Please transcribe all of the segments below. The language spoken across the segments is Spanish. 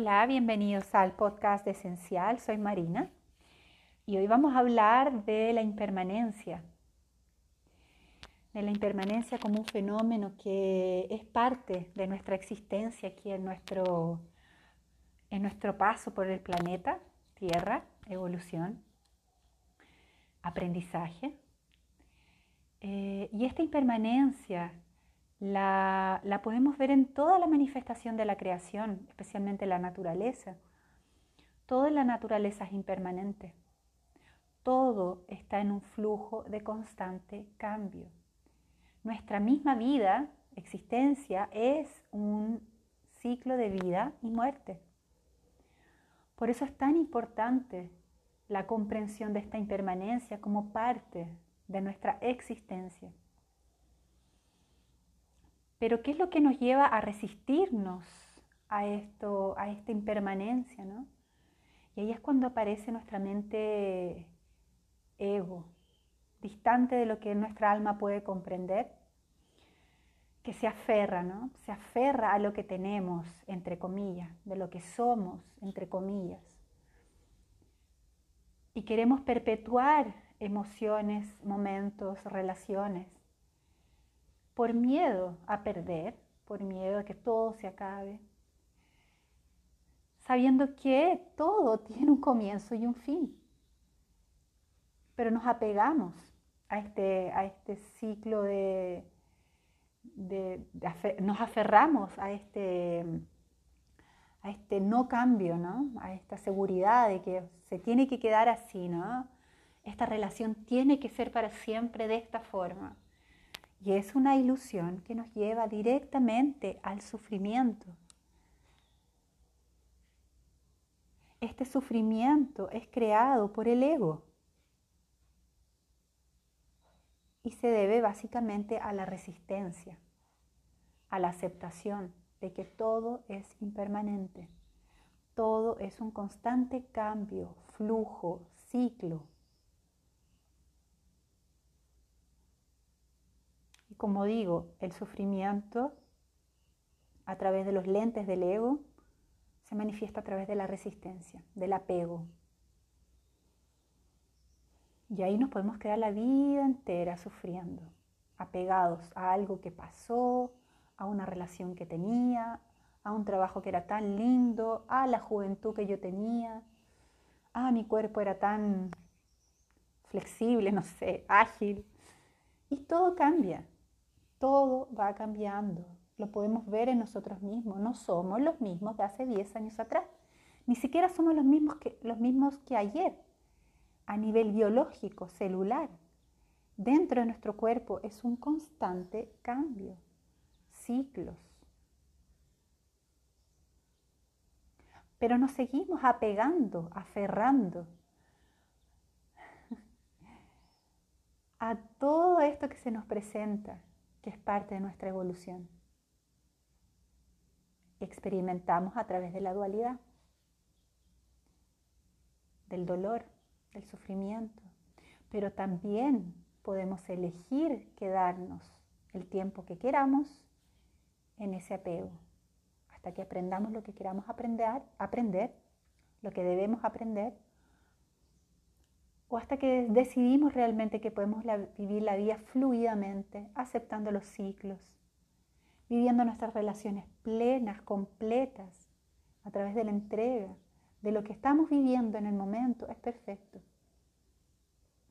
Hola, bienvenidos al podcast de Esencial. Soy Marina y hoy vamos a hablar de la impermanencia. De la impermanencia como un fenómeno que es parte de nuestra existencia aquí en nuestro, en nuestro paso por el planeta, Tierra, evolución, aprendizaje. Eh, y esta impermanencia la, podemos ver en toda la manifestación de la creación, especialmente la naturaleza. Toda la naturaleza es impermanente. Todo está en un flujo de constante cambio. Nuestra misma vida, existencia, es un ciclo de vida y muerte. Por eso es tan importante la comprensión de esta impermanencia como parte de nuestra existencia. Pero ¿qué es lo que nos lleva a resistirnos a esto, a esta impermanencia, ¿no? Y ahí es cuando aparece nuestra mente ego, distante de lo que nuestra alma puede comprender, que se aferra, ¿no? Se aferra a lo que tenemos, entre comillas, de lo que somos, entre comillas. Y queremos perpetuar emociones, momentos, relaciones por miedo a perder, por miedo a que todo se acabe, sabiendo que todo tiene un comienzo y un fin. Pero nos apegamos a este, a este ciclo de, nos aferramos a este, a este no cambio, ¿no? a esta seguridad de que se tiene que quedar así, ¿no? esta relación tiene que ser para siempre de esta forma. Y es una ilusión que nos lleva directamente al sufrimiento. Este sufrimiento es creado por el ego y se debe básicamente a la resistencia, a la aceptación de que todo es impermanente, todo es un constante cambio, flujo, ciclo. Como digo, el sufrimiento a través de los lentes del ego se manifiesta a través de la resistencia, del apego. Y ahí nos podemos quedar la vida entera sufriendo, apegados a algo que pasó, a una relación que tenía, a un trabajo que era tan lindo, a la juventud que yo tenía, a mi cuerpo era tan flexible, no sé, ágil. Y todo cambia. Todo va cambiando. Lo podemos ver en nosotros mismos. No somos los mismos de hace 10 años atrás. Ni siquiera somos los mismos que, los mismos que ayer. A nivel biológico, celular. Dentro de nuestro cuerpo es un constante cambio. Ciclos. Pero nos seguimos apegando, aferrando a todo esto que se nos presenta es parte de nuestra evolución. Experimentamos a través de la dualidad, del dolor, del sufrimiento, pero también podemos elegir quedarnos el tiempo que queramos en ese apego, hasta que aprendamos lo que queramos aprender, aprender lo que debemos aprender o hasta que decidimos realmente que podemos vivir la vida fluidamente, aceptando los ciclos, viviendo nuestras relaciones plenas, completas, a través de la entrega, de lo que estamos viviendo en el momento, es perfecto.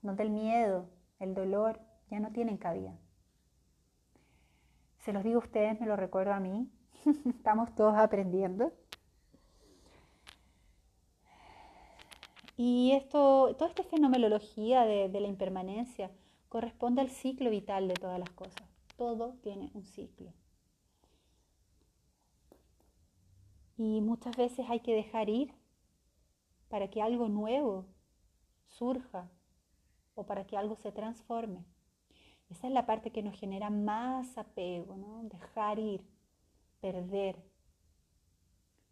Donde el miedo, el dolor ya no tienen cabida. Se los digo a ustedes, me lo recuerdo a mí, estamos todos aprendiendo. Y esto, toda esta fenomenología de, de la impermanencia corresponde al ciclo vital de todas las cosas. Todo tiene un ciclo. Y muchas veces hay que dejar ir para que algo nuevo surja o para que algo se transforme. Esa es la parte que nos genera más apego, ¿no? Dejar ir, perder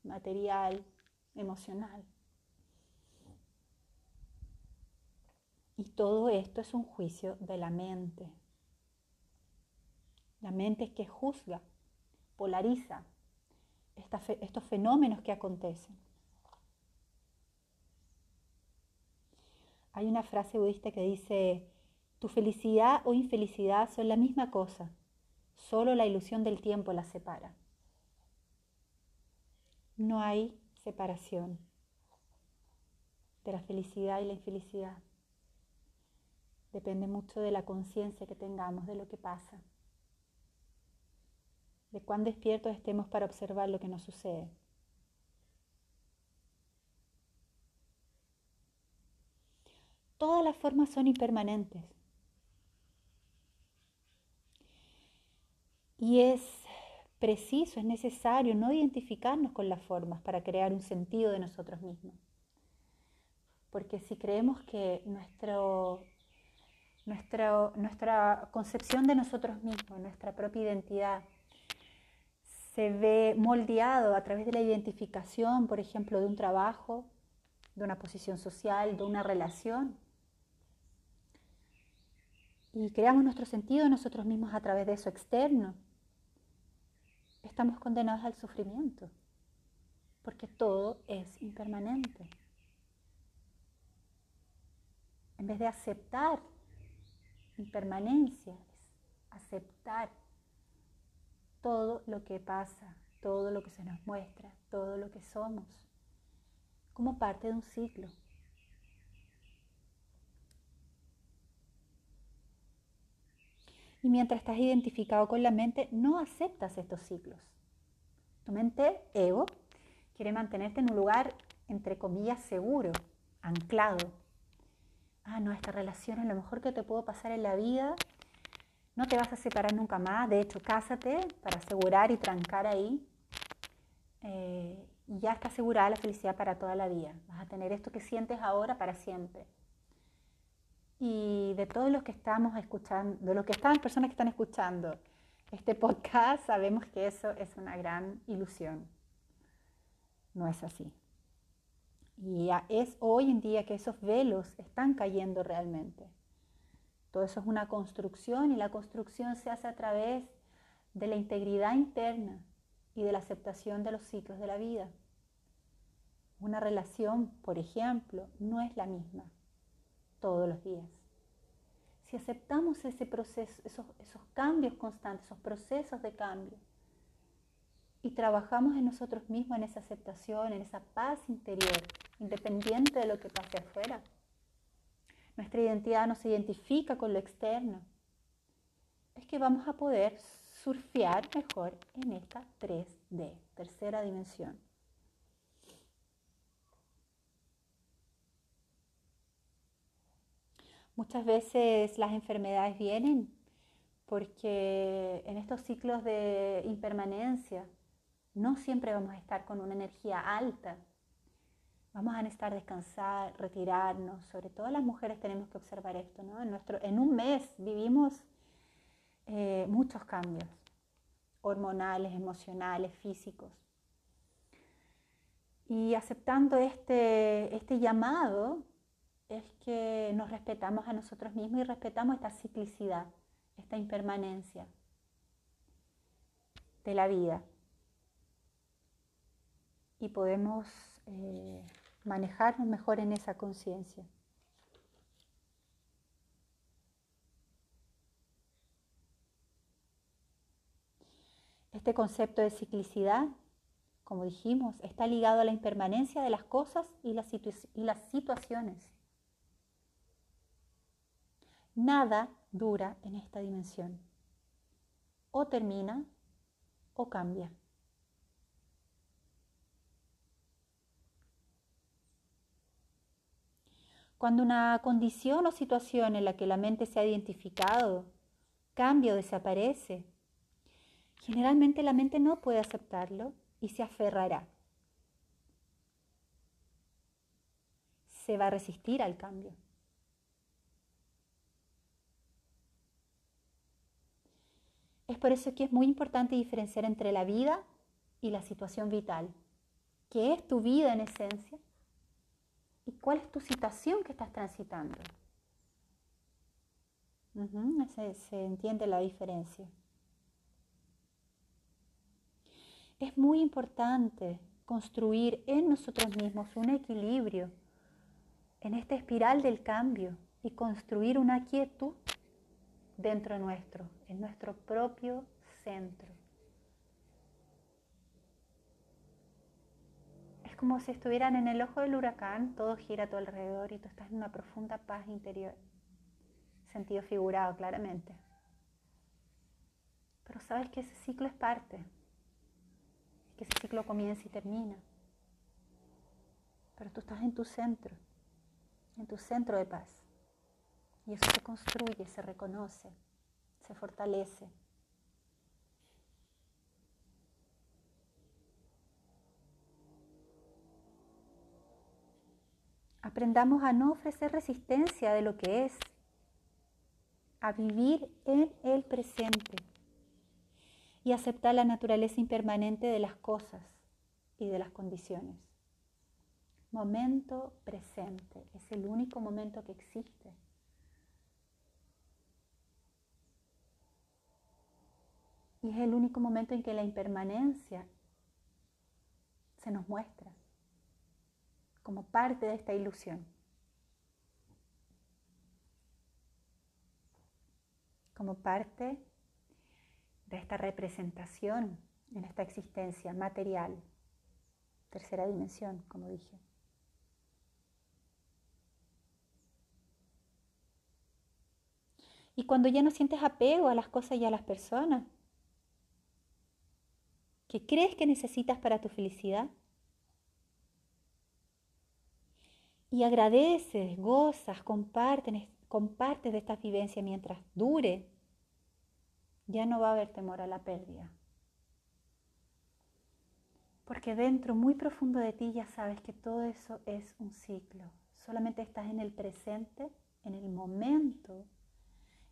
material, emocional. Y todo esto es un juicio de la mente. La mente es que juzga, polariza, estos fenómenos que acontecen. Hay una frase budista que dice, tu felicidad o infelicidad son la misma cosa, solo la ilusión del tiempo las separa. No hay separación de la felicidad y la infelicidad. Depende mucho de la conciencia que tengamos de lo que pasa, de cuán despiertos estemos para observar lo que nos sucede. Todas las formas son impermanentes. Y es preciso, es necesario no identificarnos con las formas para crear un sentido de nosotros mismos. Porque si creemos que nuestro, nuestra concepción de nosotros mismos, nuestra propia identidad, se ve moldeado a través de la identificación, por ejemplo, de un trabajo, de una posición social, de una relación, y creamos nuestro sentido nosotros mismos a través de eso externo, estamos condenados al sufrimiento, porque todo es impermanente. En vez de aceptar impermanencia, aceptar todo lo que pasa, todo lo que se nos muestra, todo lo que somos, como parte de un ciclo. Y mientras estás identificado con la mente, no aceptas estos ciclos. Tu mente, ego, quiere mantenerte en un lugar, entre comillas, seguro, anclado. Ah, no, esta relación es lo mejor que te puedo pasar en la vida. No te vas a separar nunca más. De hecho, cásate para asegurar y trancar ahí. Eh, y ya está asegurada la felicidad para toda la vida. Vas a tener esto que sientes ahora para siempre y de todos los que estamos escuchando, de los que están, personas que están escuchando este podcast, sabemos que eso es una gran ilusión. No es así. Y es hoy en día que esos velos están cayendo realmente. Todo eso es una construcción y la construcción se hace a través de la integridad interna y de la aceptación de los ciclos de la vida. Una relación, por ejemplo, no es la misma todos los días. Si aceptamos ese proceso, esos, esos cambios constantes, esos procesos de cambio, y trabajamos en nosotros mismos, en esa aceptación, en esa paz interior, independiente de lo que pase afuera. Nuestra identidad no se identifica con lo externo. Es que vamos a poder surfear mejor en esta 3D, tercera dimensión. Muchas veces las enfermedades vienen porque en estos ciclos de impermanencia no siempre vamos a estar con una energía alta. Vamos a necesitar descansar, retirarnos. Sobre todo las mujeres tenemos que observar esto. ¿no? En, nuestro, en un mes vivimos eh, muchos cambios hormonales, emocionales, físicos. Y aceptando este, este llamado, es que nos respetamos a nosotros mismos y respetamos esta ciclicidad, esta impermanencia de la vida. Y podemos eh, manejarnos mejor en esa conciencia. Este concepto de ciclicidad, como dijimos, está ligado a la impermanencia de las cosas y las, y las situaciones. Nada dura en esta dimensión. O termina o cambia. Cuando una condición o situación en la que la mente se ha identificado cambia o desaparece, generalmente la mente no puede aceptarlo y se aferrará. Se va a resistir al cambio. Es por eso que es muy importante diferenciar entre la vida y la situación vital. ¿Qué es tu vida en esencia? ¿Y cuál es tu situación que estás transitando? se, se entiende la diferencia. Es muy importante construir en nosotros mismos un equilibrio en esta espiral del cambio y construir una quietud dentro nuestro, en nuestro propio centro. Es como si estuvieran en el ojo del huracán, todo gira a tu alrededor y tú estás en una profunda paz interior. Sentido figurado, claramente. Pero sabes que ese ciclo es parte, que ese ciclo comienza y termina. Pero tú estás en tu centro en tu centro de paz. Y eso se construye, se reconoce, se fortalece. Aprendamos a no ofrecer resistencia de lo que es, a vivir en el presente y aceptar la naturaleza impermanente de las cosas y de las condiciones momento presente, es el único momento que existe. Y es el único momento en que la impermanencia se nos muestra como parte de esta ilusión. Como parte de esta representación en esta existencia material, tercera dimensión, como dije. Y cuando ya no sientes apego a las cosas y a las personas que crees que necesitas para tu felicidad. Y agradeces, gozas, compartes, compartes de esta vivencia mientras dure, ya no va a haber temor a la pérdida. Porque dentro, muy profundo de ti, ya sabes que todo eso es un ciclo. Solamente estás en el presente, en el momento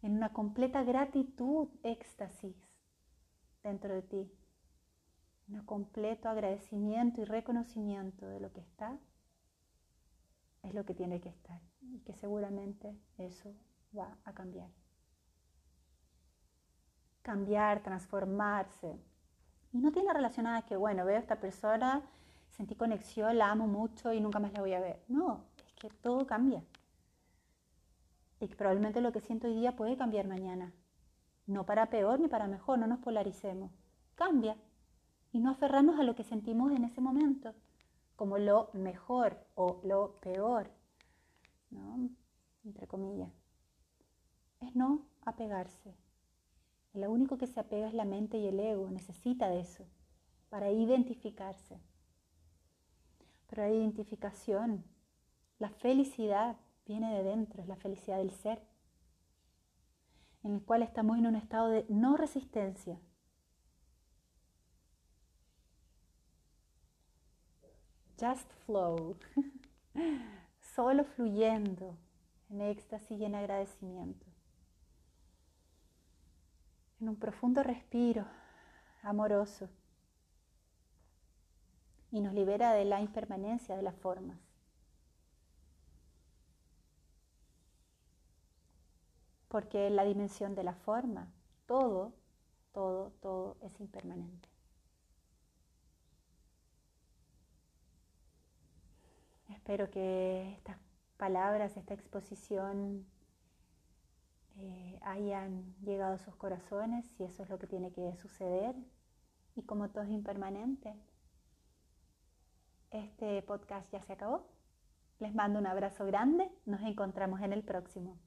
en una completa gratitud, éxtasis dentro de ti, un completo agradecimiento y reconocimiento de lo que está, es lo que tiene que estar y que seguramente eso va a cambiar. Cambiar, transformarse. Y no tiene relación a que, bueno, veo a esta persona, sentí conexión, la amo mucho y nunca más la voy a ver. No, es que todo cambia y probablemente lo que siento hoy día puede cambiar mañana. No para peor ni para mejor, no nos polaricemos. Cambia. Y no aferrarnos a lo que sentimos en ese momento, como lo mejor o lo peor, ¿no? Entre comillas. Es no apegarse. Lo único que se apega es la mente y el ego, necesita de eso para identificarse. Pero la identificación, la felicidad, viene de dentro, es la felicidad del ser, en el cual estamos en un estado de no resistencia. Just flow, solo fluyendo en éxtasis y en agradecimiento. En un profundo respiro amoroso y nos libera de la impermanencia de las formas. porque la dimensión de la forma, todo, todo, todo es impermanente. Espero que estas palabras, esta exposición eh, hayan llegado a sus corazones, si eso es lo que tiene que suceder. Y como todo es impermanente, este podcast ya se acabó. Les mando un abrazo grande, nos encontramos en el próximo.